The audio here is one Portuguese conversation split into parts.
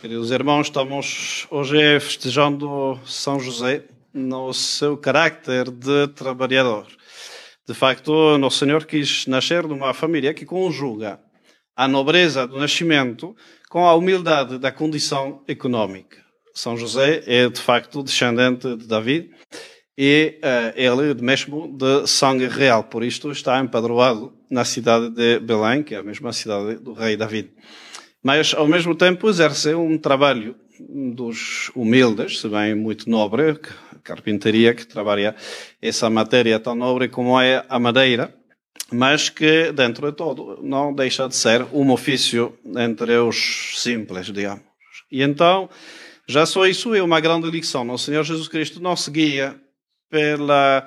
Queridos irmãos, estamos hoje festejando São José no seu carácter de trabalhador. De facto, Nosso Senhor quis nascer numa família que conjuga a nobreza do nascimento com a humildade da condição econômica. São José é, de facto, descendente de Davi e uh, ele mesmo de sangue real. Por isto está empadroado na cidade de Belém, que é a mesma cidade do rei Davi. Mas, ao mesmo tempo, exerce um trabalho dos humildes, se bem muito nobre, carpintaria, que trabalha essa matéria tão nobre como é a madeira, mas que, dentro de todo, não deixa de ser um ofício entre os simples, digamos. E então, já só isso é uma grande lição. O Senhor Jesus Cristo não seguia pela,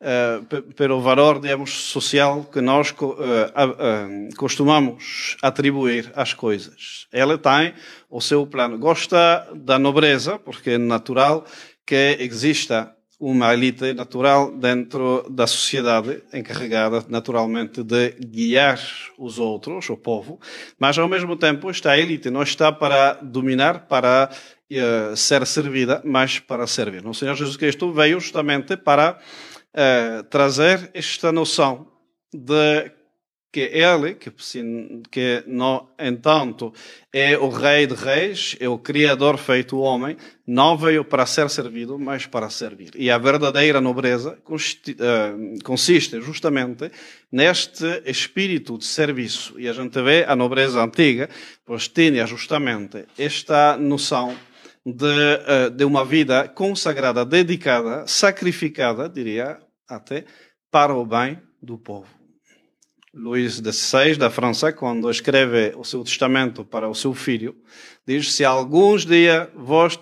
uh, pelo valor, digamos, social que nós uh, uh, costumamos atribuir às coisas. Ela tem o seu plano. Gosta da nobreza, porque é natural que exista uma elite natural dentro da sociedade, encarregada naturalmente de guiar os outros, o povo, mas ao mesmo tempo esta elite não está para dominar, para uh, ser servida, mas para servir. O Senhor Jesus Cristo veio justamente para trazer esta noção de que ele, que, que entanto é o Rei de Reis, é o Criador feito homem, não veio para ser servido, mas para servir. E a verdadeira nobreza eh, consiste justamente neste espírito de serviço. E a gente vê a nobreza antiga, pois tinha justamente esta noção de, eh, de uma vida consagrada, dedicada, sacrificada, diria até, para o bem do povo. Luís XVI, da França, quando escreve o seu testamento para o seu filho, diz: Se alguns dias vós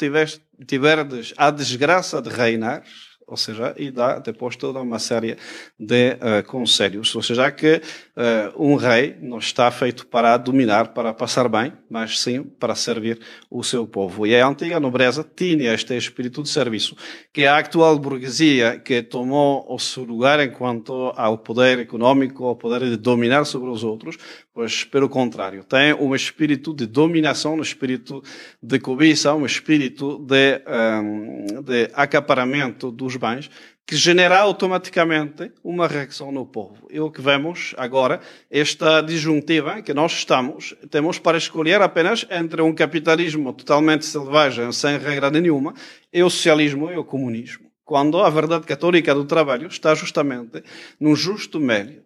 tiverdes a desgraça de reinar, ou seja, e dá depois toda uma série de uh, conselhos. Ou seja, que uh, um rei não está feito para dominar, para passar bem, mas sim para servir o seu povo. E a antiga nobreza tinha este espírito de serviço, que a atual burguesia, que tomou o seu lugar enquanto ao poder econômico, ao poder de dominar sobre os outros, pois, pelo contrário, tem um espírito de dominação, um espírito de cobiça, um espírito de, um, de acaparamento dos bens, que genera automaticamente uma reação no povo. E o que vemos agora, esta disjuntiva em que nós estamos, temos para escolher apenas entre um capitalismo totalmente selvagem, sem regra nenhuma, e o socialismo e o comunismo. Quando a verdade católica do trabalho está justamente num justo meio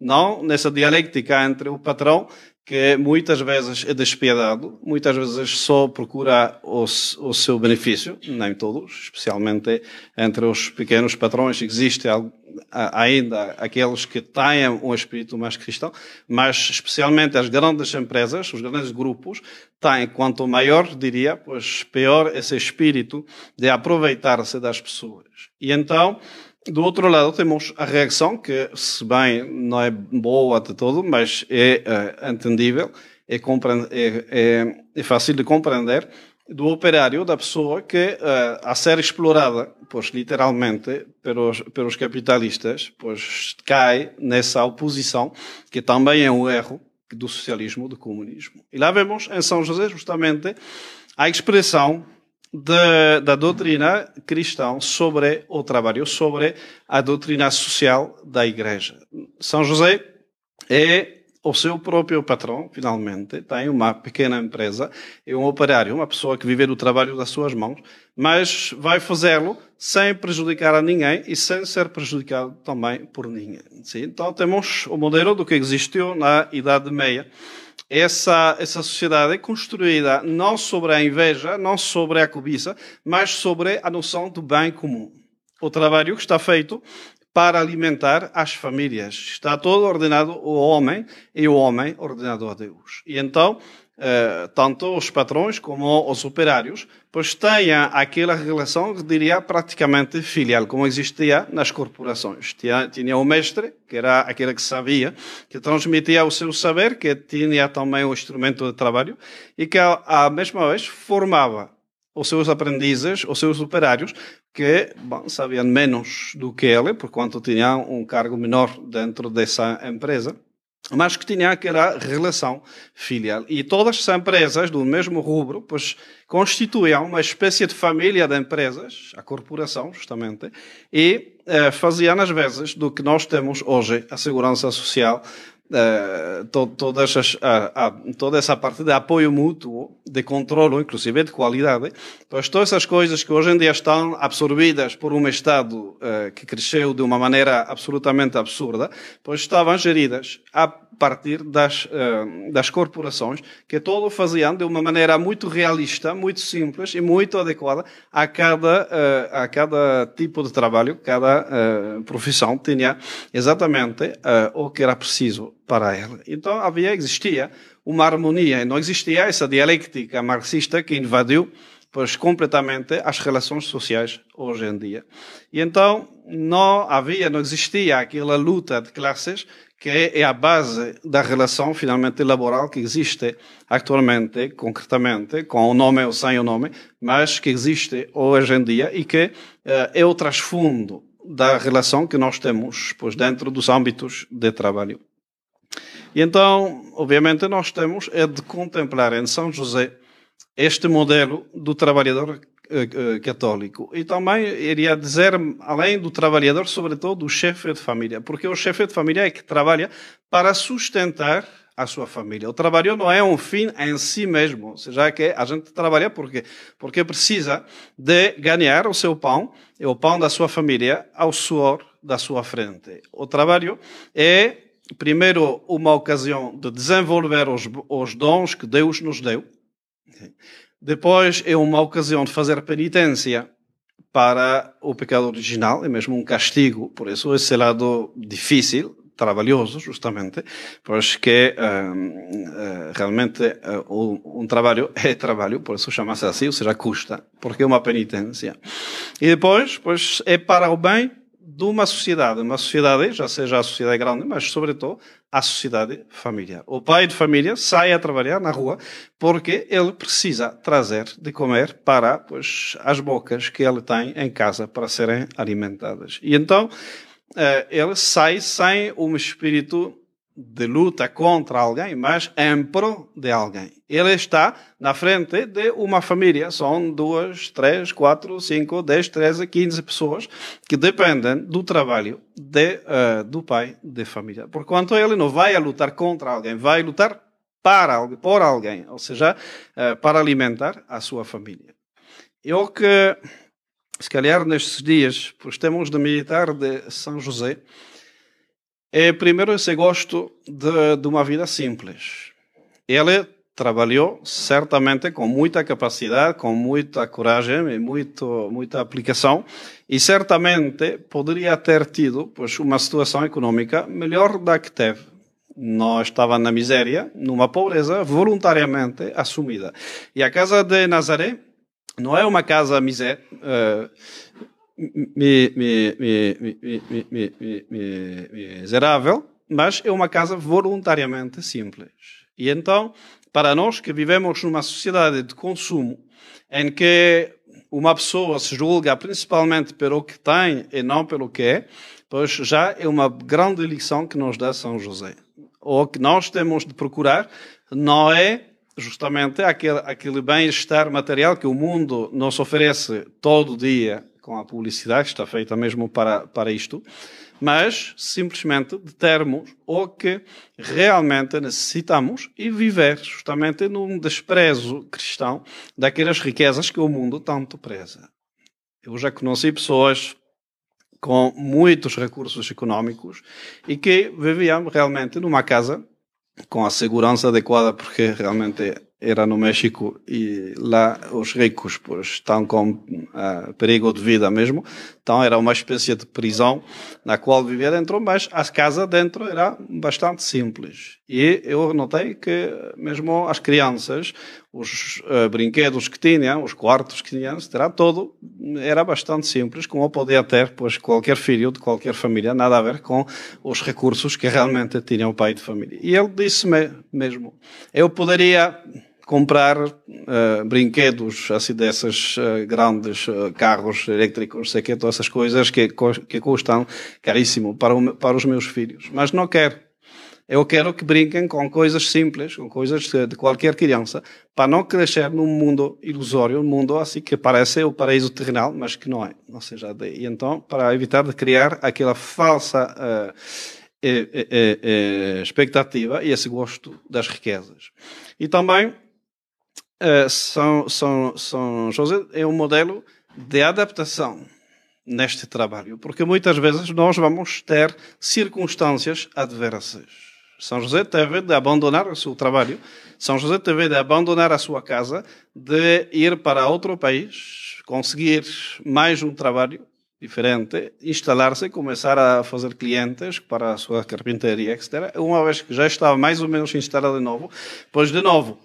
não nessa dialética entre o patrão, que muitas vezes é despiadado, muitas vezes só procura o, o seu benefício, nem todos, especialmente entre os pequenos patrões, existe ainda aqueles que têm um espírito mais cristão, mas especialmente as grandes empresas, os grandes grupos, têm, quanto maior, diria, pois pior esse espírito de aproveitar-se das pessoas. E então, do outro lado, temos a reação, que, se bem não é boa de todo, mas é uh, entendível, é, é, é, é, fácil de compreender, do operário, da pessoa que, uh, a ser explorada, pois literalmente, pelos, pelos capitalistas, pois cai nessa oposição, que também é um erro do socialismo, do comunismo. E lá vemos em São José, justamente, a expressão da, da doutrina cristã sobre o trabalho, sobre a doutrina social da Igreja. São José é o seu próprio patrão, finalmente, tem uma pequena empresa, é um operário, uma pessoa que vive do trabalho das suas mãos, mas vai fazê-lo sem prejudicar a ninguém e sem ser prejudicado também por ninguém. Sim? Então temos o modelo do que existiu na Idade Meia essa, essa sociedade é construída não sobre a inveja, não sobre a cobiça, mas sobre a noção do bem comum. O trabalho que está feito para alimentar as famílias. Está todo ordenado ao homem e o homem ordenado a Deus. E então, tanto os patrões como os operários, pois tenham aquela relação diria praticamente filial, como existia nas corporações. Tinha, tinha o mestre, que era aquele que sabia, que transmitia o seu saber, que tinha também o instrumento de trabalho, e que, à mesma vez, formava os seus aprendizes, os seus operários, que bom, sabiam menos do que ele, por quanto tinham um cargo menor dentro dessa empresa mas que tinha aquela relação filial. E todas as empresas do mesmo rubro, pois, constituíam uma espécie de família de empresas, a corporação, justamente, e eh, faziam às vezes do que nós temos hoje, a segurança social, Uh, to, todas as, toda essa parte de apoio mútuo, de controle, inclusive de qualidade, pois todas essas coisas que hoje em dia estão absorvidas por um Estado uh, que cresceu de uma maneira absolutamente absurda, pois estavam geridas a partir das, uh, das corporações, que todo faziam de uma maneira muito realista, muito simples e muito adequada a cada, a cada tipo de trabalho, cada profissão tinha exatamente o que era preciso para ela. Então havia, existia uma harmonia, não existia essa dialética marxista que invadiu pois completamente as relações sociais hoje em dia. E então não havia, não existia aquela luta de classes que é a base da relação finalmente laboral que existe atualmente, concretamente, com o nome ou sem o nome, mas que existe hoje em dia e que uh, é o trasfundo da relação que nós temos pois dentro dos âmbitos de trabalho. E então, obviamente, nós temos é de contemplar em São José este modelo do trabalhador eh, eh, católico. E também iria dizer, além do trabalhador, sobretudo, do chefe de família, porque o chefe de família é que trabalha para sustentar a sua família. O trabalho não é um fim em si mesmo, ou seja, que a gente trabalha porque porque precisa de ganhar o seu pão, e o pão da sua família, ao suor da sua frente. O trabalho é primeiro, uma ocasião de desenvolver os, os dons que Deus nos deu. Depois, é uma ocasião de fazer penitência para o pecado original, é mesmo um castigo, por isso esse lado difícil, trabalhoso, justamente, pois que uh, uh, realmente uh, um trabalho é trabalho, por isso chama-se assim, ou seja, custa, porque é uma penitência. E depois, pois, é para o bem de uma sociedade, uma sociedade, já seja a sociedade grande, mas sobretudo a sociedade familiar. O pai de família sai a trabalhar na rua porque ele precisa trazer de comer para pois, as bocas que ele tem em casa para serem alimentadas. E então eh, ele sai sem um espírito de luta contra alguém, mas em prol de alguém. Ele está na frente de uma família. São duas, três, quatro, cinco, dez, treze, quinze pessoas que dependem do trabalho de, uh, do pai de família. Porquanto ele não vai lutar contra alguém, vai lutar para por alguém, ou seja, uh, para alimentar a sua família. Eu que, se calhar nestes dias, pois temos de meditar de São José, é, primeiro, esse gosto de, de uma vida simples. Ele trabalhou certamente com muita capacidade, com muita coragem e muito, muita aplicação e certamente poderia ter tido pois, uma situação econômica melhor da que teve. Não estava na miséria, numa pobreza voluntariamente assumida. E a casa de Nazaré não é uma casa miséria, uh, miserável, mas é uma casa voluntariamente simples. E então, para nós que vivemos numa sociedade de consumo, em que uma pessoa se julga principalmente pelo que tem e não pelo que é, pois já é uma grande lição que nos dá São José. O que nós temos de procurar não é justamente aquele, aquele bem-estar material que o mundo nos oferece todo dia com a publicidade, está feita mesmo para, para isto, mas simplesmente de termos o que realmente necessitamos e viver justamente num desprezo cristão daquelas riquezas que o mundo tanto preza. Eu já conheci pessoas com muitos recursos económicos e que viviam realmente numa casa com a segurança adequada, porque realmente era no México e lá os ricos pois, estão com uh, perigo de vida mesmo. Então era uma espécie de prisão na qual vivia dentro, mas a casa dentro era bastante simples. E eu notei que mesmo as crianças, os uh, brinquedos que tinham, os quartos que tinham, era todo, era bastante simples, como podia ter pois, qualquer filho de qualquer família, nada a ver com os recursos que realmente tinha o pai de família. E ele disse-me mesmo, eu poderia comprar uh, brinquedos assim desses uh, grandes uh, carros elétricos, sei que todas essas coisas que, que custam caríssimo para, o, para os meus filhos, mas não quero. Eu quero que brinquem com coisas simples, com coisas de qualquer criança, para não crescer num mundo ilusório, um mundo assim que parece o paraíso terrenal, mas que não é. Ou seja, e então, para evitar de criar aquela falsa eh, eh, expectativa e esse gosto das riquezas. E também, São, São, São José é um modelo de adaptação neste trabalho, porque muitas vezes nós vamos ter circunstâncias adversas. São José teve de abandonar o seu trabalho, São José teve de abandonar a sua casa, de ir para outro país, conseguir mais um trabalho diferente, instalar-se, começar a fazer clientes para a sua carpintaria, etc. Uma vez que já estava mais ou menos instalado de novo, pois de novo,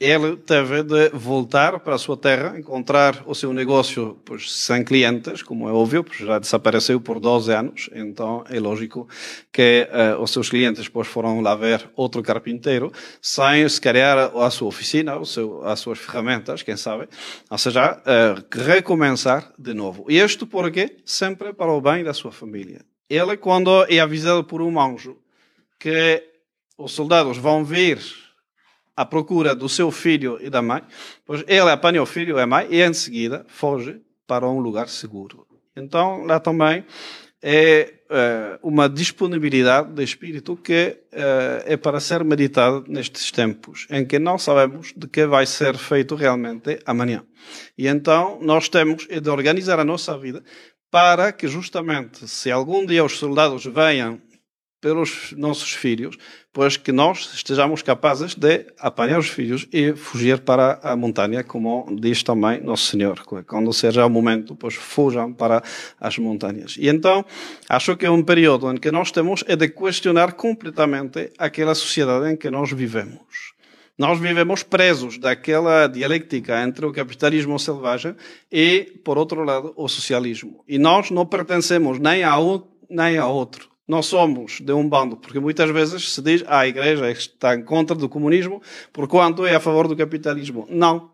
ele teve de voltar para a sua terra, encontrar o seu negócio pois, sem clientes, como é óbvio, pois já desapareceu por 12 anos, então é lógico que uh, os seus clientes pois, foram lá ver outro carpinteiro, sem se criar a sua oficina, o seu, as suas ferramentas, quem sabe, ou seja, uh, recomeçar de novo. E isto porque sempre para o bem da sua família. Ele, quando é avisado por um anjo que os soldados vão vir à procura do seu filho e da mãe, pois ele apanha o filho e a mãe e em seguida foge para um lugar seguro. Então lá também é uh, uma disponibilidade de espírito que é para ser meditada nestes tempos, em que não sabemos de que vai ser feito realmente amanhã. E então nós temos de organizar a nossa vida para que justamente se algum dia os soldados venham pelos nossos filhos, pois que nós estejamos capazes de apanhar os filhos e fugir para a montanha, como diz também Nosso Senhor. Quando seja o momento, pois fujam para as montanhas. E então, acho que é um período em que nós temos é de questionar completamente aquela sociedade em que nós vivemos. Nós vivemos presos daquela dialética entre o capitalismo selvagem e, por outro lado, o socialismo. E nós não pertencemos nem a um nem a outro nós somos de um bando, porque muitas vezes se diz ah, a igreja está em contra do comunismo, porquanto é a favor do capitalismo. Não.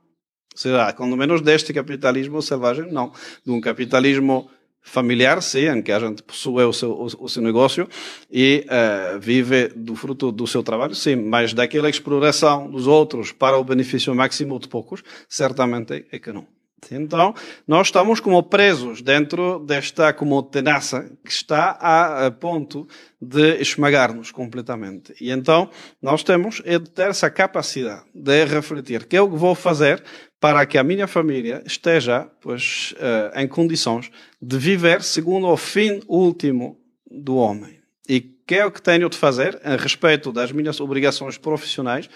Será, quando menos deste capitalismo selvagem, não. De um capitalismo familiar, sim, em que a gente possui o seu, o, o seu negócio e uh, vive do fruto do seu trabalho, sim, mas daquela exploração dos outros para o benefício máximo de poucos, certamente é que não. Então, nós estamos como presos dentro desta como tenaça que está a, ponto de esmagar-nos completamente. E então, nós temos é de ter essa capacidade de refletir que é o que vou fazer para que a minha família esteja, pois, uh, em condições de viver segundo o fim último do homem. E que é o que tenho de fazer a respeito das minhas obrigações profissionais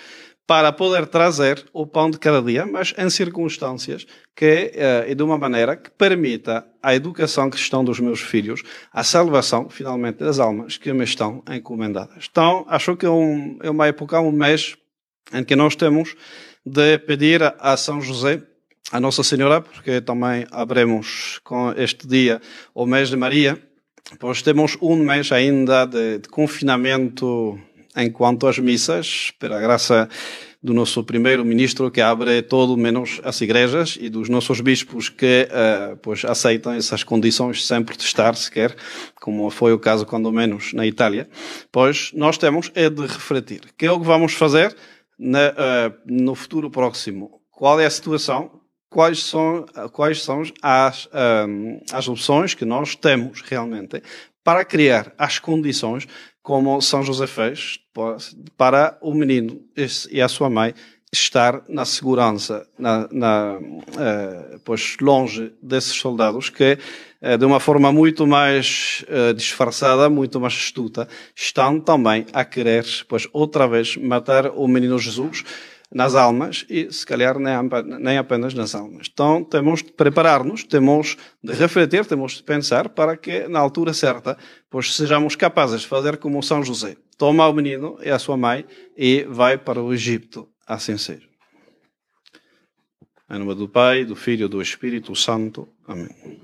para poder trazer o pão de cada dia, mas em circunstâncias que uh, e de uma maneira que permita a educação cristã dos meus filhos, a salvação, finalmente, das almas que me estão encomendadas. Então, acho que é, um, é uma época, um mês, em que nós temos de pedir a São José, a Nossa Senhora, porque também abrimos com este dia o mês de Maria, pois temos um mês ainda de, de confinamento enquanto às missas, pela graça do nosso primeiro-ministro que abre todo menos as igrejas e dos nossos bispos que uh, pois aceitam essas condições sem protestar sequer, como foi o caso quando menos na Itália, pois nós temos é de refletir. Que é o que vamos fazer na, uh, no futuro próximo? Qual é a situação? Quais são, quais são as, um, eh, as opções que nós temos realmente para criar as condições como São José fez para o menino e a sua mãe estar na segurança, na, na uh, pois longe desses soldados que uh, de uma forma muito mais uh, disfarçada, muito mais astuta, estão também a querer, pois outra vez matar o menino Jesus nas almas e, se calhar, nem, apenas nas almas. Então, temos de preparar-nos, temos de refletir, temos de pensar para que, na altura certa, pois sejamos capazes de fazer como São José. Toma o menino e a sua mãe e vai para o Egito. Assim seja. Em nome do Pai, do Filho e do Espírito Santo. Amém.